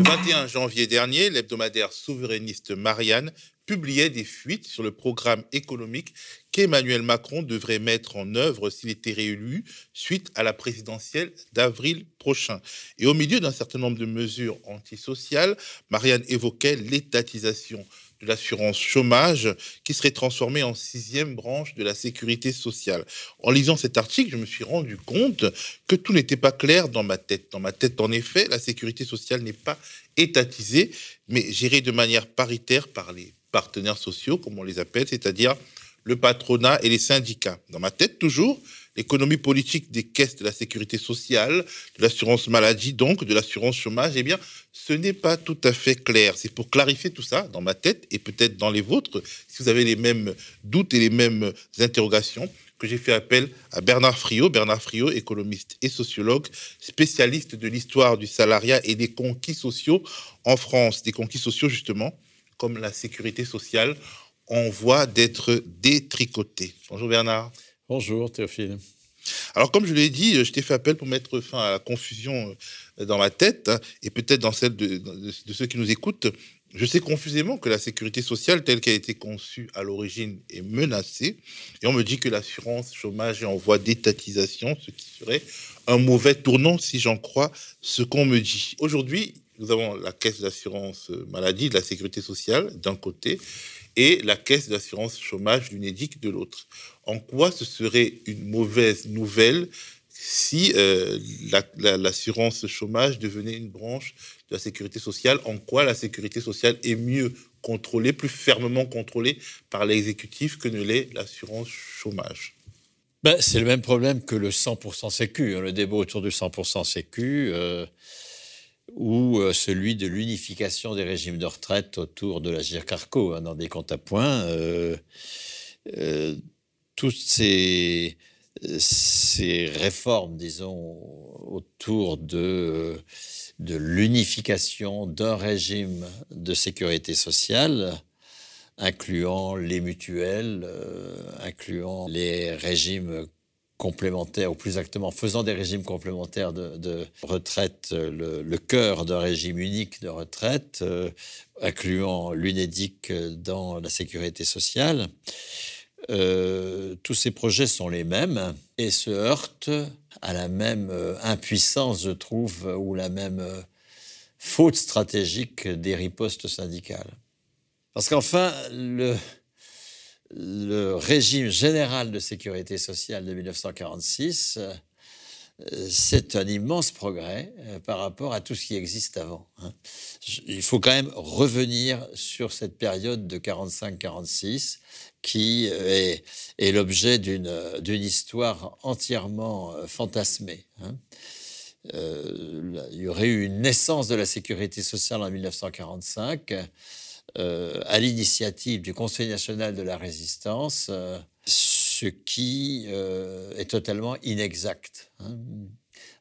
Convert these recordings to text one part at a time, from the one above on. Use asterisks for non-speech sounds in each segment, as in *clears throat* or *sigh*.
Le 21 janvier dernier, l'hebdomadaire souverainiste Marianne publiait des fuites sur le programme économique qu'Emmanuel Macron devrait mettre en œuvre s'il était réélu suite à la présidentielle d'avril prochain. Et au milieu d'un certain nombre de mesures antisociales, Marianne évoquait l'étatisation de l'assurance chômage qui serait transformée en sixième branche de la sécurité sociale. En lisant cet article, je me suis rendu compte que tout n'était pas clair dans ma tête. Dans ma tête, en effet, la sécurité sociale n'est pas étatisée, mais gérée de manière paritaire par les partenaires sociaux, comme on les appelle, c'est-à-dire le patronat et les syndicats. Dans ma tête, toujours, l'économie politique des caisses de la sécurité sociale, de l'assurance maladie, donc de l'assurance chômage, eh bien, ce n'est pas tout à fait clair. C'est pour clarifier tout ça dans ma tête et peut-être dans les vôtres, si vous avez les mêmes doutes et les mêmes interrogations, que j'ai fait appel à Bernard Friot. Bernard Friot, économiste et sociologue, spécialiste de l'histoire du salariat et des conquis sociaux en France. Des conquis sociaux, justement, comme la sécurité sociale, en voie d'être détricotés. Bonjour Bernard. Bonjour Théophile. Alors comme je l'ai dit, je t'ai fait appel pour mettre fin à la confusion euh, dans ma tête hein, et peut-être dans celle de, ceux qui nous écoutent. Je sais confusément que la sécurité sociale telle qu'elle a été conçue à l'origine est menacée et on me dit que l'assurance chômage est en voie d'étatisation, ce qui serait un mauvais tournant si j'en crois ce qu'on me dit. Aujourd'hui, nous avons la caisse d'assurance maladie de la sécurité sociale d'un côté et la caisse d'assurance chômage l'UNEDIC de l'autre. En quoi ce serait une mauvaise nouvelle si euh, l'assurance chômage devenait une branche de la sécurité sociale? En quoi la sécurité sociale est mieux contrôlée, plus fermement contrôlée par l'exécutif que ne l'est l'assurance chômage? Ben, C'est le même problème que le 100% sécu. Hein, le débat autour du 100% sécu. Euh, ou euh, celui de l'unification des régimes de retraite autour de la GIRCARCO, hein, dans des comptes à points. Euh, euh, toutes ces, réformes, disons, autour de l'unification d'un régime de sécurité sociale, incluant les mutuelles, incluant les régimes complémentaires, ou plus exactement faisant des régimes complémentaires de, retraite le, cœur d'un régime unique de retraite, euh, incluant l'UNEDIC dans la sécurité sociale. Euh, tous ces projets sont les mêmes et se heurtent à la même euh, impuissance, je trouve, ou la même faute stratégique des ripostes syndicales. Parce qu'enfin, le, le régime général de sécurité sociale de 1946, euh, c'est un immense progrès euh, par rapport à tout ce qui existe avant. Hein. Il faut quand même revenir sur cette période de 45-46 qui euh, est, l'objet d'une histoire entièrement fantasmée. Hein. il y aurait eu une naissance de la sécurité sociale en 1945 euh, à l'initiative du Conseil national de la résistance, euh, ce qui euh, est totalement inexact. Hein.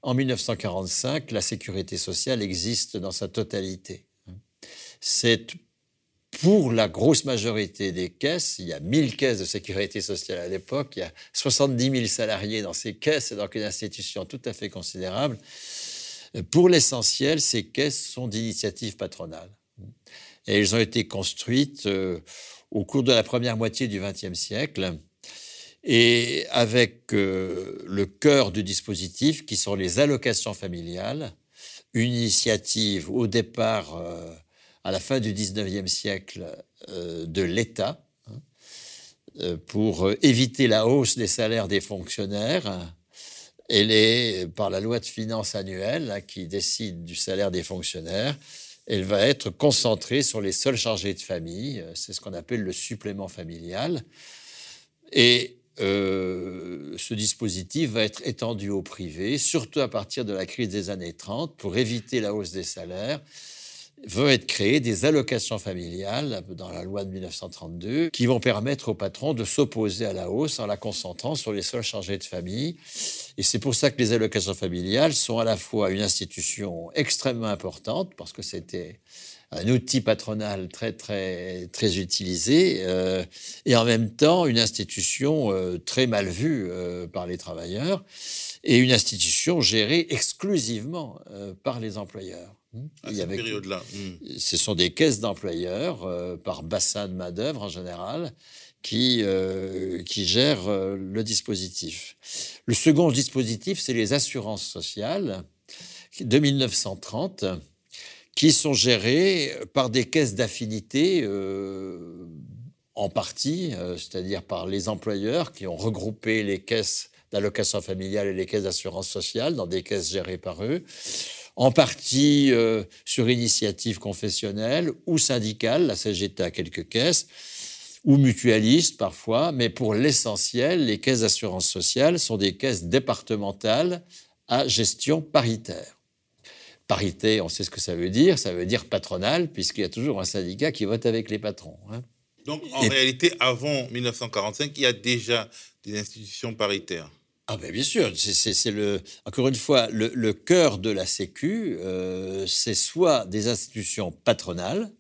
En 1945, la sécurité sociale existe dans sa totalité. Hein. C'est pour la grosse majorité des caisses, il y a 1000 caisses de sécurité sociale à l'époque, il y a 70 000 salariés dans ces caisses, donc une institution tout à fait considérable. Pour l'essentiel, ces caisses sont d'initiative patronale. Et elles ont été construites euh, au cours de la première moitié du XXe siècle et avec euh, le cœur du dispositif qui sont les allocations familiales, initiative au départ, euh, à la fin du XIXe siècle, de l'État hein, pour éviter la hausse des salaires des fonctionnaires. Elle est par la loi de finances annuelle hein, qui décide du salaire des fonctionnaires elle va être concentrée sur les seuls chargés de famille. Euh, c'est ce qu'on appelle le supplément familial. Et euh, ce dispositif va être étendu au privé, surtout à partir de la crise des années 30, pour éviter la hausse des salaires vont être créées des allocations familiales dans la loi de 1932 qui vont permettre aux patrons de s'opposer à la hausse en la concentrant sur les seuls chargés de famille. Et c'est pour ça que les allocations familiales sont à la fois une institution extrêmement importante parce que c'était un outil patronal très très très utilisé euh, et en même temps une institution euh, très mal vue euh, par les travailleurs et une institution gérée exclusivement par les employeurs. À cette période-là. Hmm. Ce sont des caisses d'employeurs euh, par bassin de main-d'œuvre en général qui, euh, qui gèrent euh, le dispositif. Le second dispositif, c'est les assurances sociales de 1930 qui sont gérées par des caisses d'affinité en partie, c'est-à-dire par les employeurs qui ont regroupé les caisses d'allocation familiale et les caisses d'assurance sociale dans des caisses gérées par eux en partie euh, sur initiative confessionnelle ou syndicale, la CGT a quelques caisses, ou mutualistes parfois, mais pour l'essentiel, les caisses d'assurance sociale sont des caisses départementales à gestion paritaire. Parité, on sait ce que ça veut dire, ça veut dire patronal, puisqu'il y a toujours un syndicat qui vote avec les patrons. Hein. Donc en réalité, avant 1945, il y a déjà des institutions paritaires. Ah ben bien sûr, c'est le encore une fois le, cœur de la Sécu, euh, c'est soit des institutions patronales,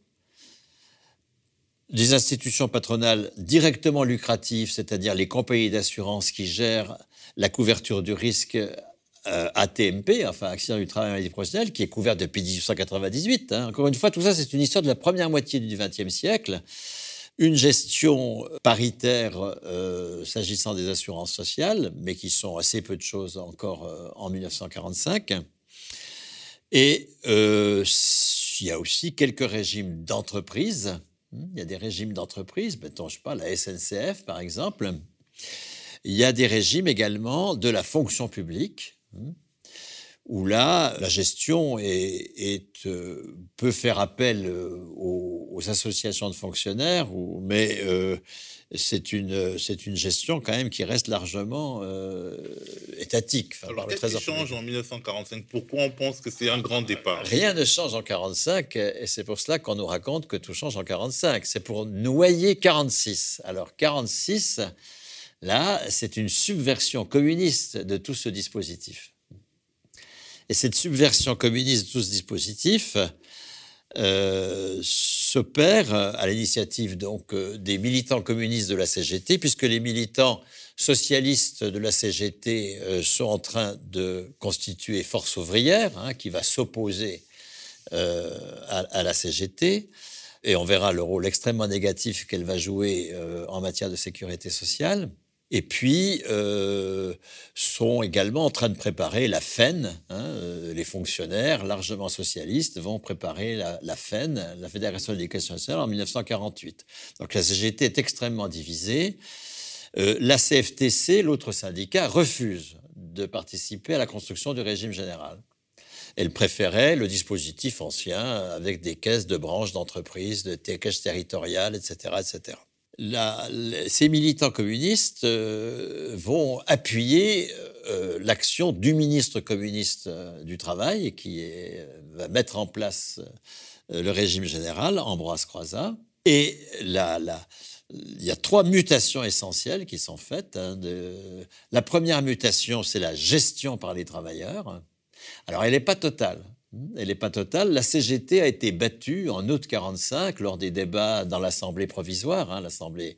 des institutions patronales directement lucratives, c'est-à-dire les compagnies d'assurance qui gèrent la couverture du risque euh, ATMP, enfin accident du travail maladie professionnelle, qui est couvert depuis 1898. Hein. Encore une fois, tout ça, c'est une histoire de la première moitié du XXe siècle une gestion paritaire euh, s'agissant des assurances sociales, mais qui sont assez peu de choses encore euh, en 1945. Et euh, il y a aussi quelques régimes d'entreprise. Il y a des régimes d'entreprise, mettons, je sais pas, la SNCF par exemple. Il y a des régimes également de la fonction publique où là, la gestion est, euh, peut faire appel euh, aux, associations de fonctionnaires, mais euh, c'est une, gestion quand même qui reste largement étatique. Alors, qu'est-ce qui change en 1945 Pourquoi on pense que c'est un grand départ? Rien ne change en 45, et c'est pour cela qu'on nous raconte que tout change en 45. C'est pour noyer 46. Alors, 46, là, c'est une subversion communiste de tout ce dispositif. Et cette subversion communiste de tout ce dispositif euh, s'opère à l'initiative donc euh, des militants communistes de la CGT, puisque les militants socialistes de la CGT euh, sont en train de constituer force ouvrière, hein, qui va s'opposer à, la CGT. Et on verra le rôle extrêmement négatif qu'elle va jouer en matière de sécurité sociale et puis euh, sont également en train de préparer la FEN. Hein, euh, les fonctionnaires largement socialistes vont préparer la, FEN, la Fédération de l'éducation nationale, en 1948. Donc la CGT est extrêmement divisée. Euh, la CFTC, l'autre syndicat, refuse de participer à la construction du régime général. Elle préférait le dispositif ancien avec des caisses de branches d'entreprise, des caisses territoriales, etc., etc ces militants communistes euh, vont appuyer euh, l'action du ministre communiste euh, du Travail, qui va mettre en place le régime général, Ambroise Croizat. Et il y a trois mutations essentielles qui sont faites. Hein, la première mutation, c'est la gestion par les travailleurs. Alors, elle n'est pas totale. Elle n'est pas totale. La CGT a été battue en août 45 lors des débats dans l'Assemblée provisoire. Hein. L'Assemblée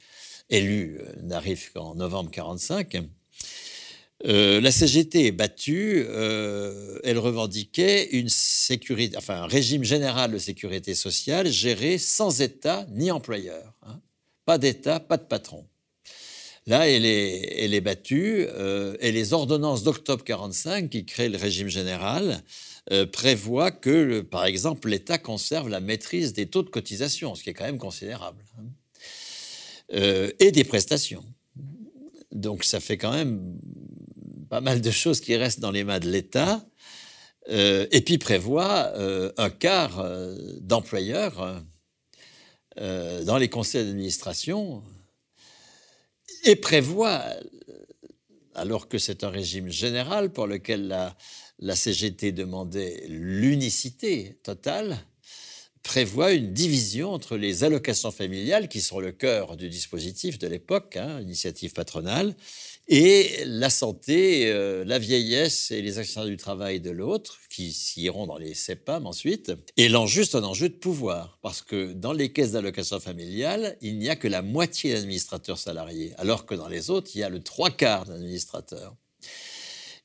élue euh, n'arrive qu'en novembre 45. Euh, la CGT est battue. Euh, elle revendiquait une un régime général de sécurité sociale géré sans État ni employeur. Hein. Pas d'État, pas de patron. Là, elle est, battue. et les ordonnances d'octobre 45 qui créent le régime général euh, prévoit que, par exemple, l'État conserve la maîtrise des taux de cotisation, ce qui est quand même considérable, hein. euh, et des prestations. Donc ça fait quand même pas mal de choses qui restent dans les mains de l'État, euh, et puis prévoit un quart d'employeurs dans les conseils d'administration, et prévoit, alors que c'est un régime général pour lequel la, CGT demandait l'unicité totale, prévoit une division entre les allocations familiales, qui sont le cœur du dispositif de l'époque, hein, initiative patronale, et la santé, euh, la vieillesse et les accidents du travail de l'autre, qui iront dans les CEPAM ensuite. Et l'enjeu, c'est un enjeu de pouvoir, parce que dans les caisses d'allocation familiale, il n'y a que la moitié d'administrateurs salariés, alors que dans les autres, il y a le trois quarts d'administrateurs.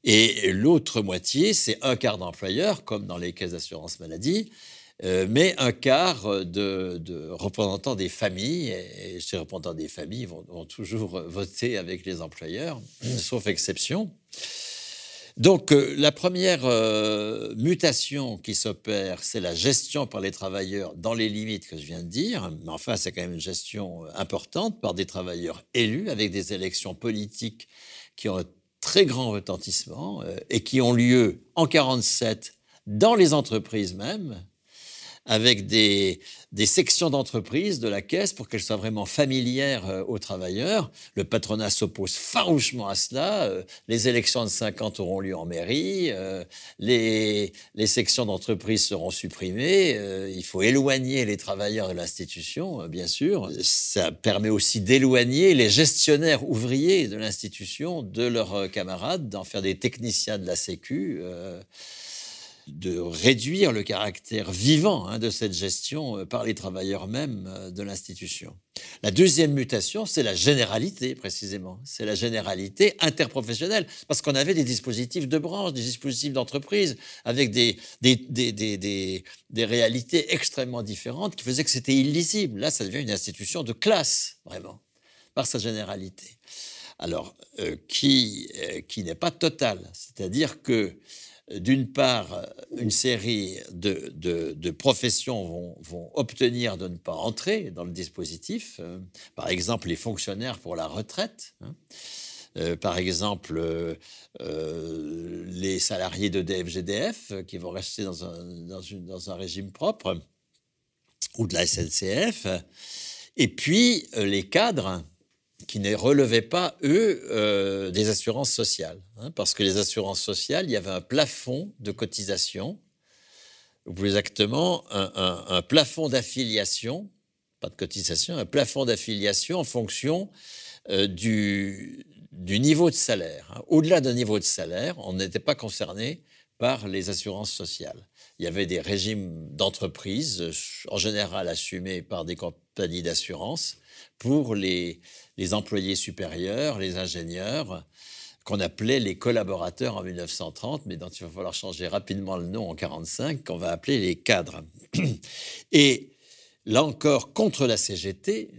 Et l'autre moitié, c'est un quart d'employeurs, comme dans les caisses d'assurance maladie, euh, mais un quart de, représentants des familles, et ces représentants des familles vont, toujours voter avec les employeurs, sauf exception. Donc euh, la première euh, mutation qui s'opère, c'est la gestion par les travailleurs dans les limites que je viens de dire, mais enfin c'est quand même une gestion importante par des travailleurs élus avec des élections politiques qui ont un très grand retentissement et qui ont lieu en 47 dans les entreprises même, avec des, sections d'entreprise de la caisse pour qu'elles soient vraiment familières euh, aux travailleurs. Le patronat s'oppose farouchement à cela. Euh, les élections de 50 auront lieu en mairie. Euh, les, sections d'entreprise seront supprimées. il faut éloigner les travailleurs de l'institution, bien sûr. Ça permet aussi d'éloigner les gestionnaires ouvriers de l'institution de leurs camarades, d'en faire des techniciens de la Sécu de réduire le caractère vivant hein, de cette gestion euh, par les travailleurs mêmes euh, de l'institution. La deuxième mutation, c'est la généralité, précisément. C'est la généralité interprofessionnelle, parce qu'on avait des dispositifs de branche, des dispositifs d'entreprise, avec des, des, des, des, réalités extrêmement différentes qui faisaient que c'était illisible. Là, ça devient une institution de classe, vraiment, par sa généralité. Alors, euh, qui, qui n'est pas totale, c'est-à-dire que d'une part, une série de, professions vont, obtenir de ne pas entrer dans le dispositif. Euh, par exemple, les fonctionnaires pour la retraite. Hein. Euh, par exemple, euh, les salariés de DFGDF qui vont rester dans un régime propre, ou de la SNCF. Et puis, les cadres qui ne relevaient pas, eux, euh, des assurances sociales. Hein, parce que les assurances sociales, il y avait un plafond de cotisation, ou plus exactement un, plafond d'affiliation, pas de cotisation, un plafond d'affiliation en fonction euh, du, niveau de salaire. Hein. Au-delà d'un niveau de salaire, on n'était pas concerné par les assurances sociales. Il y avait des régimes d'entreprise, en général assumés par des compagnies d'assurance, pour les, employés supérieurs, les ingénieurs, qu'on appelait les collaborateurs en 1930, mais dont il va falloir changer rapidement le nom en 1945, qu'on va appeler les cadres. *clears throat* Et là encore, contre la CGT,